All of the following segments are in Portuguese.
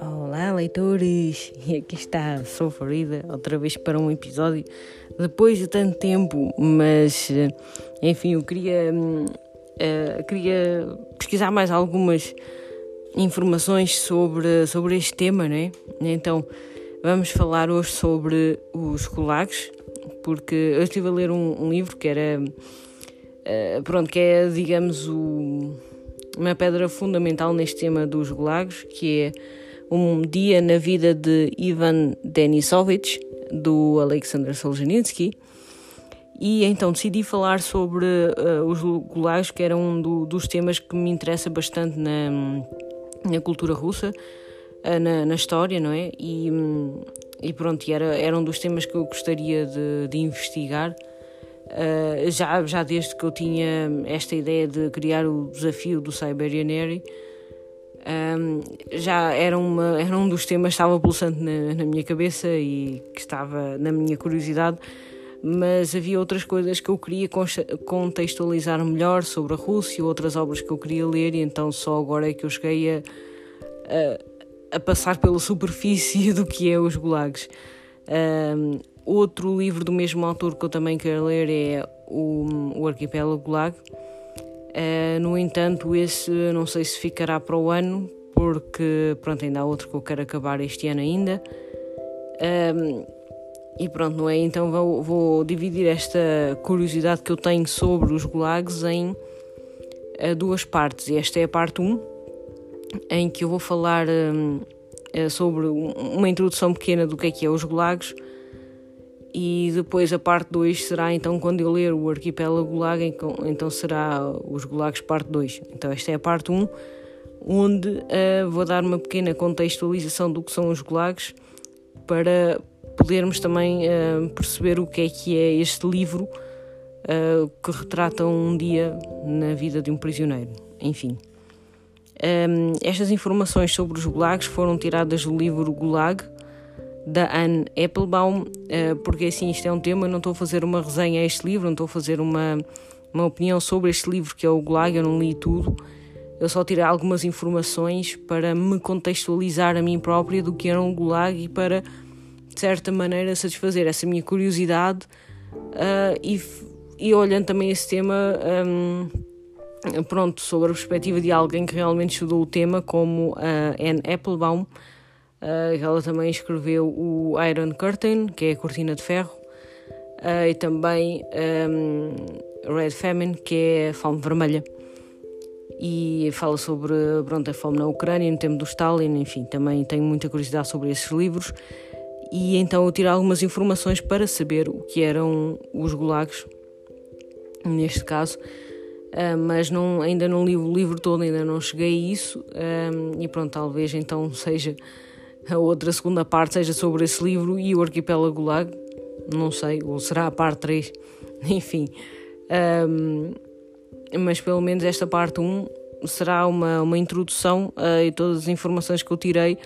Olá, leitores! E aqui está, sou Farida, outra vez para um episódio depois de tanto tempo, mas enfim, eu queria, uh, queria pesquisar mais algumas informações sobre, sobre este tema, né? Então, vamos falar hoje sobre os gulags, porque eu estive a ler um, um livro que era, uh, pronto, que é, digamos, o, uma pedra fundamental neste tema dos gulags, que é um dia na vida de Ivan Denisovich, do Alexander Solzhenitsky. E então decidi falar sobre uh, os gulags, que era um do, dos temas que me interessa bastante na, na cultura russa, uh, na, na, história, não é? E, e pronto, era, era um dos temas que eu gostaria de, de investigar. Uh, já, já desde que eu tinha esta ideia de criar o desafio do Siberian um, já era, uma, era um dos temas que estava pulsante na, na minha cabeça e que estava na minha curiosidade, mas havia outras coisas que eu queria contextualizar melhor sobre a Rússia, outras obras que eu queria ler, e então só agora é que eu cheguei a, a, a passar pela superfície do que é os gulags. Um, outro livro do mesmo autor que eu também quero ler é o, o Arquipélago Gulag Uh, no entanto, esse não sei se ficará para o ano, porque pronto, ainda há outro que eu quero acabar este ano ainda. Um, e pronto, não é? Então vou, vou, dividir esta curiosidade que eu tenho sobre os gulags em uh, duas partes. E esta é a parte 1, em que eu vou falar um, uh, sobre uma introdução pequena do que é que é os gulags e depois a parte 2 será então quando eu ler o Arquipélago Gulag, então será os Gulags parte 2. Então esta é a parte 1, um, onde uh, vou dar uma pequena contextualização do que são os Gulags para podermos também uh, perceber o que é que é este livro uh, que retrata um dia na vida de um prisioneiro. Enfim. Um, estas informações sobre os gulags foram tiradas do livro Gulag, da Anne Applebaum, eh, porque assim isto é um tema, não estou a fazer uma resenha a este livro, não estou a fazer uma, uma opinião sobre este livro que é o Gulag, eu não li tudo, eu só tirei algumas informações para me contextualizar a mim própria do que era um Gulag e para, de certa maneira, satisfazer essa minha curiosidade uh, e, e olhando também esse tema, um, pronto, sobre a perspectiva de alguém que realmente estudou o tema, como a Anne Applebaum, Uh, ela também escreveu o Iron Curtain, que é a cortina de ferro, uh, e também um, Red Famine, que é a fome vermelha. E fala sobre pronto, a fome na Ucrânia, no tempo do Stalin, enfim, também tenho muita curiosidade sobre esses livros. E então eu tirei algumas informações para saber o que eram os gulags, neste caso. Uh, mas não, ainda não li o livro todo, ainda não cheguei a isso, e pronto, talvez então seja a outra segunda parte seja sobre esse livro e o Arquipélago Lag, não sei, ou será a parte 3, enfim. Um, mas pelo menos esta parte 1 será uma, uma introdução uh, e todas as informações que eu tirei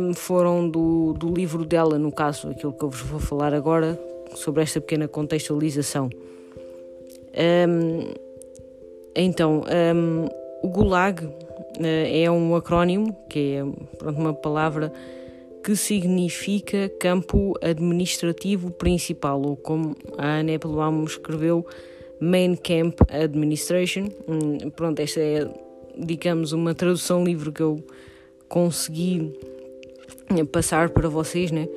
um, foram do, do livro dela, no caso, aquilo que eu vos vou falar agora, sobre esta pequena contextualização. Um, então, o Gulag é um acrónimo, que é pronto, uma palavra que significa campo administrativo principal, ou como a Anne Applebaum escreveu, Main Camp Administration. Hum, pronto, esta é, digamos, uma tradução livre que eu consegui passar para vocês, né?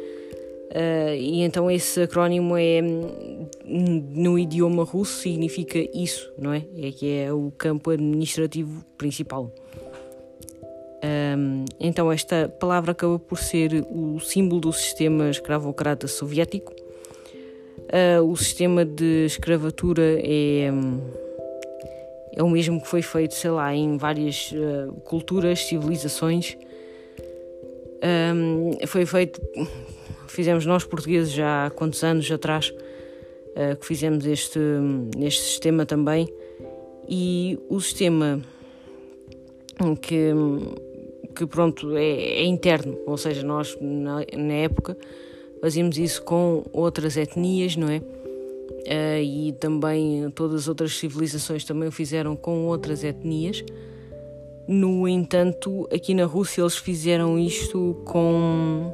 Uh, e então esse acrónimo é no idioma russo significa isso, não é? É que é o campo administrativo principal. Um, então esta palavra acaba por ser o símbolo do sistema escravocrata soviético. Uh, o sistema de escravatura é, é o mesmo que foi feito, sei lá, em várias uh, culturas, civilizações. Um, foi feito fizemos nós portugueses já há quantos anos atrás uh, que fizemos este, este sistema também e o sistema que, que pronto é, é interno, ou seja, nós na, na, época fazíamos isso com outras etnias, não é? uh, e também todas as outras civilizações também o fizeram com outras etnias. No entanto, aqui na Rússia eles fizeram isto com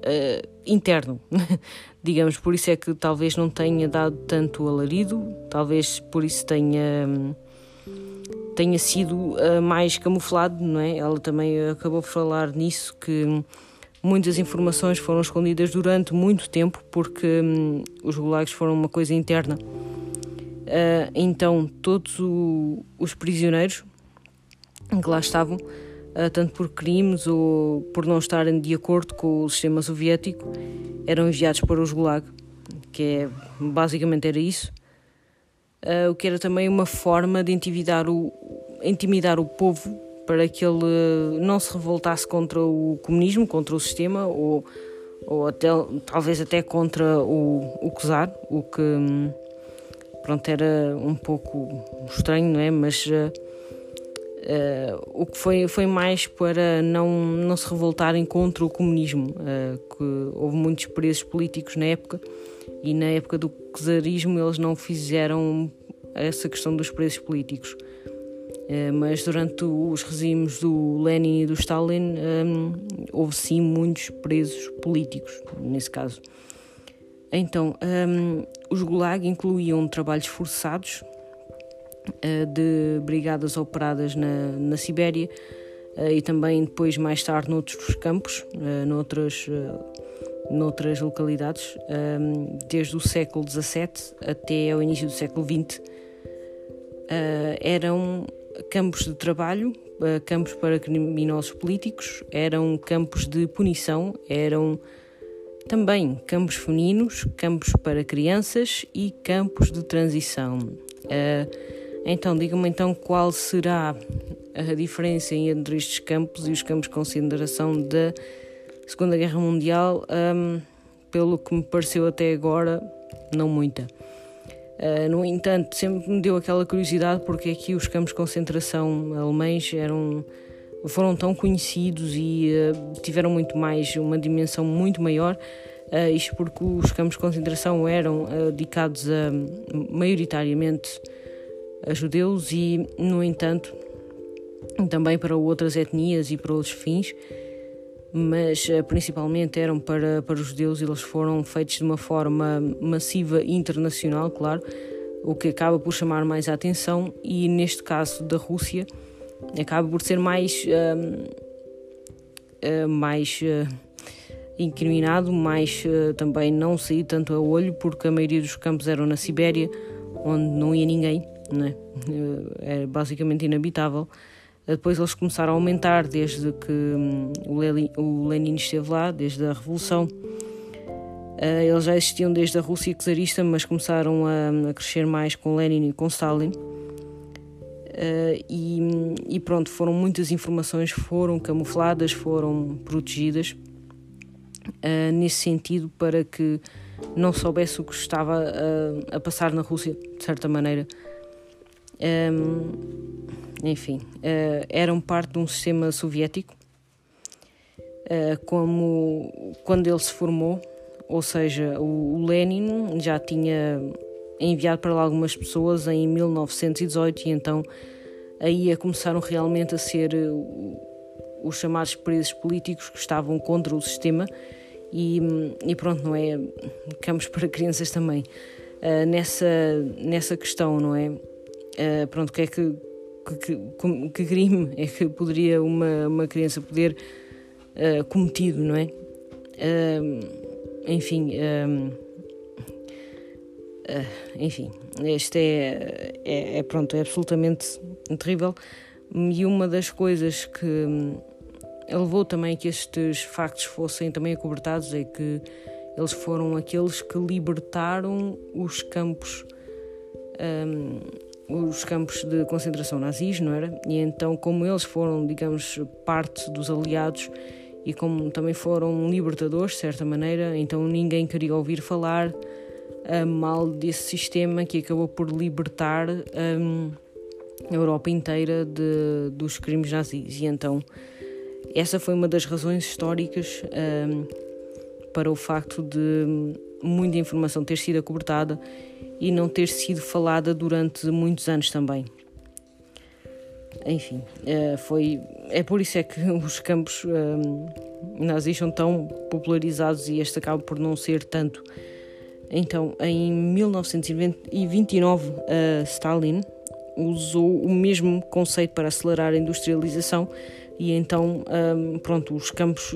uh, interno, digamos, por isso é que talvez não tenha dado tanto alarido, talvez por isso tenha tenha sido uh, mais camuflado, não é? Ela também acabou por falar nisso que muitas informações foram escondidas durante muito tempo porque um, os gulags foram uma coisa interna. Uh, então todos o, os prisioneiros que lá estavam uh, tanto por crimes ou por não estarem de acordo com o sistema soviético, eram enviados para os Gulag, que é, basicamente era isso. Uh, o que era também uma forma de intimidar o, intimidar o povo para que ele não se revoltasse contra o comunismo, contra o sistema, ou, ou até, talvez até contra o, o o que pronto, era um pouco estranho, não é? Mas Uh, o que foi, foi mais para não, não se revoltarem contra o comunismo, uh, que houve muitos presos políticos na época e na época do czarismo eles não fizeram essa questão dos presos políticos. Uh, mas durante os regimes do Lenin e do Stalin um, houve sim muitos presos políticos, nesse caso. Então, um, os Gulag incluíam trabalhos forçados, eh, de brigadas operadas na, na Sibéria eh, e também depois mais tarde noutros campos, eh, noutras, noutras localidades, desde o século XVII até ao início do século XX. Eram campos de trabalho, campos para criminosos políticos, eram campos de punição, eram também campos femininos, campos para crianças e campos de transição. Uh, então, diga-me então qual será a diferença entre estes campos e os campos de consideração da Segunda Guerra Mundial, um, pelo que me pareceu até agora, não muita. Uh, no entanto, sempre me deu aquela curiosidade porque aqui os campos de concentração alemães eram, foram tão conhecidos e uh, tiveram muito mais, uma dimensão muito maior. Uh, isto porque os campos de concentração eram dedicados a maioritariamente a judeus e, no entanto, também para outras etnias e para outros fins, mas eh, principalmente eram para, para os judeus e eles foram feitos de uma forma massiva internacional, claro, o que acaba por chamar mais a atenção e neste caso da Rússia acaba por ser mais uh, uh, mais uh, incriminado, mais também não sair tanto a olho porque a maioria dos campos eram na Sibéria onde não ia ninguém né? é basicamente inabitável. Depois eles começaram a aumentar desde que hum, o Lenin esteve lá, desde a Revolução. Eh, eles já existiam desde a Rússia czarista, mas começaram a, a, crescer mais com Lenin e com Stalin. Uh, e, e, pronto, foram muitas informações, foram camufladas, foram protegidas uh, nesse sentido para que não soubesse o que estava a, passar na Rússia, de certa maneira. Enfim, uh, eram parte de um sistema soviético, uh, como quando ele se formou, ou seja, o, o Lenin já tinha enviado para lá algumas pessoas em 1918 e então aí a começaram realmente a ser os chamados presos políticos que estavam contra o sistema e, e pronto, não é? Campos para crianças também. Uh, nessa, nessa questão, não é? Uh, pronto, que é que, que, que, que, crime é que poderia uma, uma criança poder uh, cometido, não é? Uh, enfim, enfim, este é, é, é, pronto, é absolutamente terrível e uma das coisas que hum, levou também que estes factos fossem também acobertados é que eles foram aqueles que libertaram os campos um, os campos de concentração nazis, não era? E então, como eles foram, digamos, parte dos aliados e como também foram libertadores, de certa maneira, então ninguém queria ouvir falar uh, mal desse sistema que acabou por libertar um, a Europa inteira de, dos crimes nazis. E então, essa foi uma das razões históricas um, para o facto de muita informação ter sido acobertada e não ter sido falada durante muitos anos também. Enfim, uh, foi, é por isso é que os campos uh, nazis são tão popularizados e este acaba por não ser tanto. Então, em 1929, Stalin usou o mesmo conceito para acelerar a industrialização e então, pronto, os campos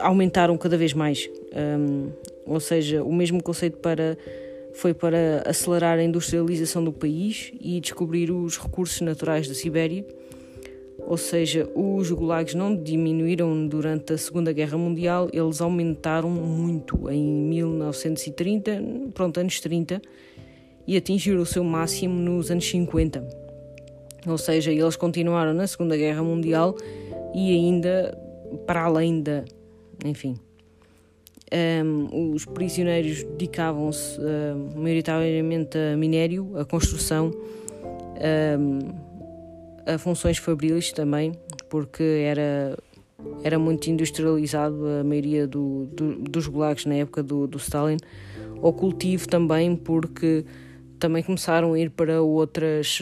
aumentaram cada vez mais. Ou seja, o mesmo conceito para foi para acelerar a industrialização do país e descobrir os recursos naturais da Sibéria. Ou seja, os gulags não diminuíram durante a Segunda Guerra Mundial, eles aumentaram muito em 1930, pronto, anos 30, e atingiram o seu máximo nos anos 50. Ou seja, eles continuaram na Segunda Guerra Mundial e ainda para além da. Enfim. Um, os prisioneiros dedicavam-se uh, maioritariamente a minério, a construção, um, a funções fabrilis também, porque era, era muito industrializado a maioria do, do, dos gulags na época do, do Stalin, ao cultivo também, porque também começaram a ir para outras.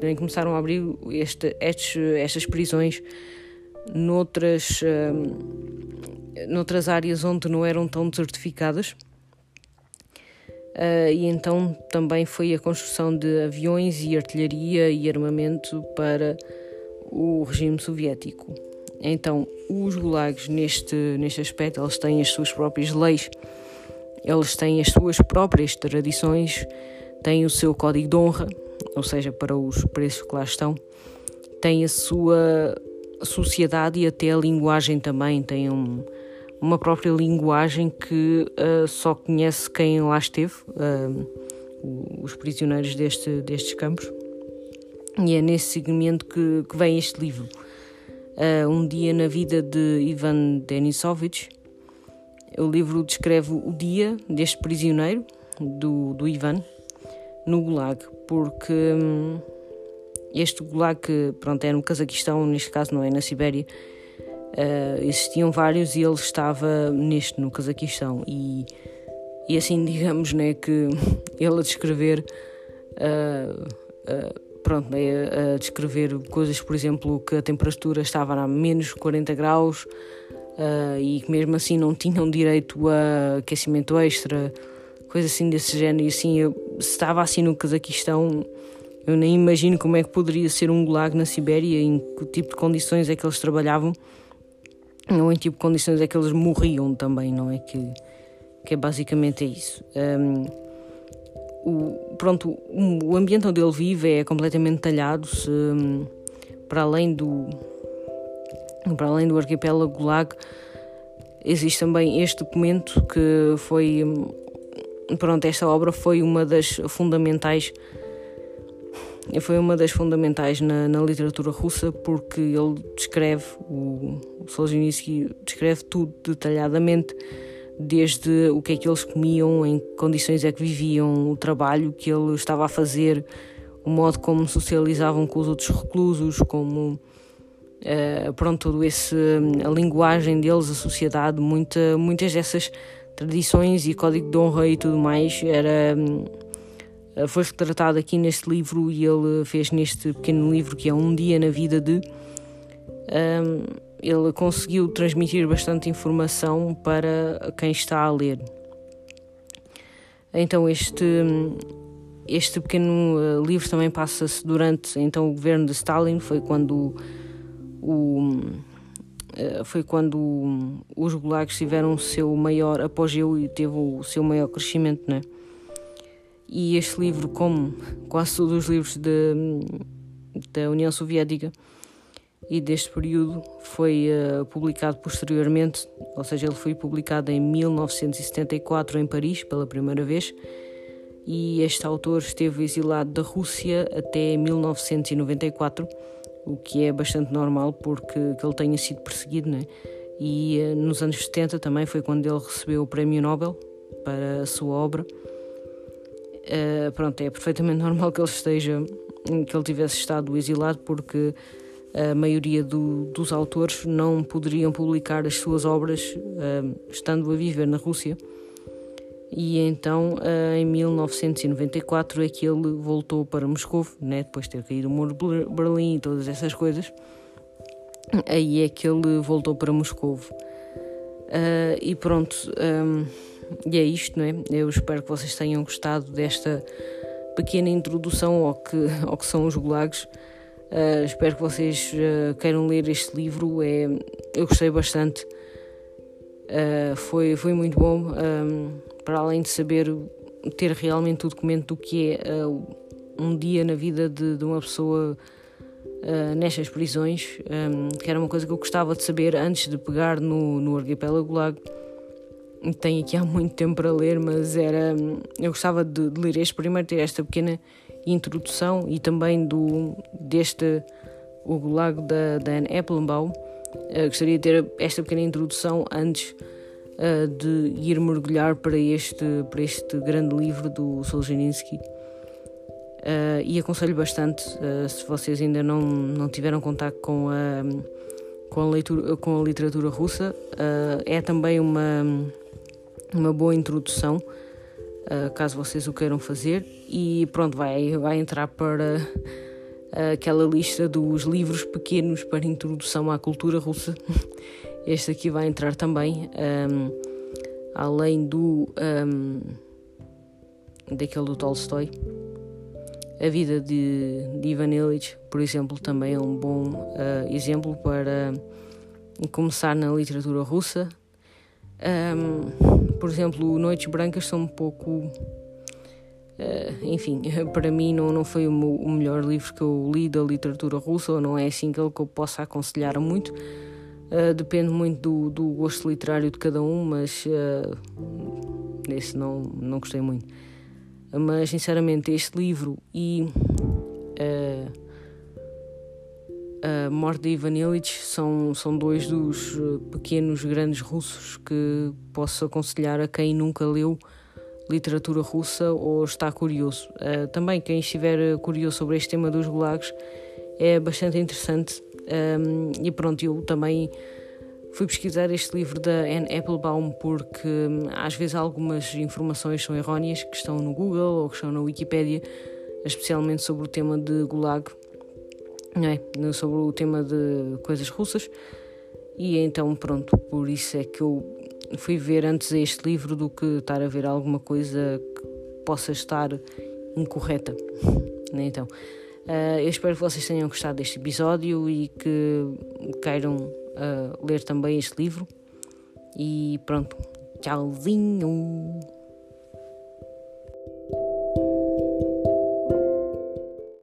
também começaram a abrir este, estes, estas prisões noutras, noutras áreas onde não eram tão desertificadas. Uh, e então também foi a construção de aviões e artilharia e armamento para o regime soviético. Então, os gulags, neste, neste aspecto, eles têm as suas próprias leis eles têm as suas próprias tradições, têm o seu código de honra, ou seja, para os preços que lá estão, têm a sua sociedade e até a linguagem também, têm um, uma própria linguagem que uh, só conhece quem lá esteve, uh, os prisioneiros deste, destes campos. E é nesse segmento que, que vem este livro. Uh, um dia na vida de Ivan Denisovich, o livro descreve o dia deste prisioneiro, do, do Ivan, no Gulag, porque hum, este Gulag, pronto, é no Cazaquistão, neste caso não é na Sibéria, uh, existiam vários e ele estava neste, no Cazaquistão. E, e assim, digamos, né, que ele a descrever. Uh, uh, pronto, né, a descrever coisas, por exemplo, que a temperatura estava a menos 40 graus, e que mesmo assim não tinham direito a aquecimento extra, coisas assim desse género. E assim, eu, se estava assim no Cazaquistão, eu nem imagino como é que poderia ser um gulag na Sibéria, em que tipo de condições é que eles trabalhavam, ou em tipo de condições é que eles morriam também, não é? Que, que é basicamente é isso. Um, o, pronto, o ambiente onde ele vive é completamente talhado, se, um, para além do, para além do arquipélago Gulag, existe também este documento que foi. Pronto, esta obra foi uma das fundamentais. Foi uma das fundamentais na, na literatura russa porque ele descreve, o, o Solzhenitsyn descreve tudo detalhadamente, desde o que é que eles comiam, em que condições é que viviam, o trabalho que ele estava a fazer, o modo como socializavam com os outros reclusos, como uh, pronto, todo esse, a linguagem deles, a sociedade, muita, muitas dessas tradições e código de honra e tudo mais era uh, foi retratado aqui neste livro e ele fez neste pequeno livro que é um dia na vida de ele conseguiu transmitir bastante informação para quem está a ler. Então este este pequeno livro também passa-se durante então o governo de Stalin, foi quando o, eh, foi quando os gulags tiveram o seu maior apogeu e teve o seu maior crescimento, né? E este livro, como quase todos os livros de, da União Soviética e deste período, foi uh, publicado posteriormente, ou seja, ele foi publicado em 1974 em Paris pela primeira vez. E este autor esteve exilado da Rússia até 1994 o que é bastante normal porque que ele tenha sido perseguido, né? E uh, nos anos 70 também foi quando ele recebeu o Prémio Nobel para a sua obra. Uh, pronto, é perfeitamente normal que ele esteja, que ele tivesse estado exilado porque a maioria do, dos autores não poderiam publicar as suas obras uh, estando a viver na Rússia. E então, uh, em 1994, é que ele voltou para Moscou, né, depois de ter caído o muro de Berlim e todas essas coisas. Aí é que ele voltou para Moscou. Uh, e pronto, um, e é isto, não é? Eu espero que vocês tenham gostado desta pequena introdução ao que, ao que são os gulags. Uh, espero que vocês uh, queiram ler este livro. É, eu gostei bastante. Uh, foi, foi muito bom. Um, para além de saber ter realmente o documento do que é um dia na vida de, de uma pessoa nestas prisões, um, que era uma coisa que eu gostava de saber antes de pegar no, no arquipélago Gulag. Tenho aqui há muito tempo para ler, mas era. Eu gostava de, de ler este primeiro, ter esta pequena introdução e também do, deste o Gulag da, da Anne Applebaum. Uh, gostaria de ter esta pequena introdução antes uh, de ir mergulhar para este, para este grande livro do Solzhenitsyn. Uh, e aconselho bastante, se vocês ainda não, não tiveram contato com a, com a, leitura, com a literatura russa, é também uma, uma boa introdução uh, caso vocês o queiram fazer. E pronto, vai, vai entrar para uh, aquela lista dos livros pequenos para introdução à cultura russa. Este aqui vai entrar também, um, além do um, daquele do Tolstói. A vida de, de Ivan Illich, por exemplo, também é um bom uh, exemplo para começar na literatura russa. Um, por exemplo, Noites Brancas são um pouco. Uh, enfim, para mim não, não foi o, meu, o, melhor livro que eu li da literatura russa, ou não é assim que eu possa aconselhar muito. Uh, depende muito do, do, gosto literário de cada um, mas uh, esse não, não gostei muito. Mas sinceramente, este livro e uh, a morte de Ivan são, são dois dos eh, pequenos grandes russos que posso aconselhar a quem nunca leu literatura russa ou está curioso. Uh, também quem estiver curioso sobre este tema dos gulags é bastante interessante um, e pronto, eu também fui pesquisar este livro da Anne Applebaum porque um, às vezes algumas informações são erróneas que estão no Google ou que estão na Wikipedia, especialmente sobre o tema de gulag é? sobre o tema de coisas russas. E então, pronto, por isso é que eu fui ver antes este livro do que estar a ver alguma coisa que possa estar incorreta. Né? Então, uh, eu espero que vocês tenham gostado deste episódio e que queiram uh, ler também este livro. E pronto, tchauzinho!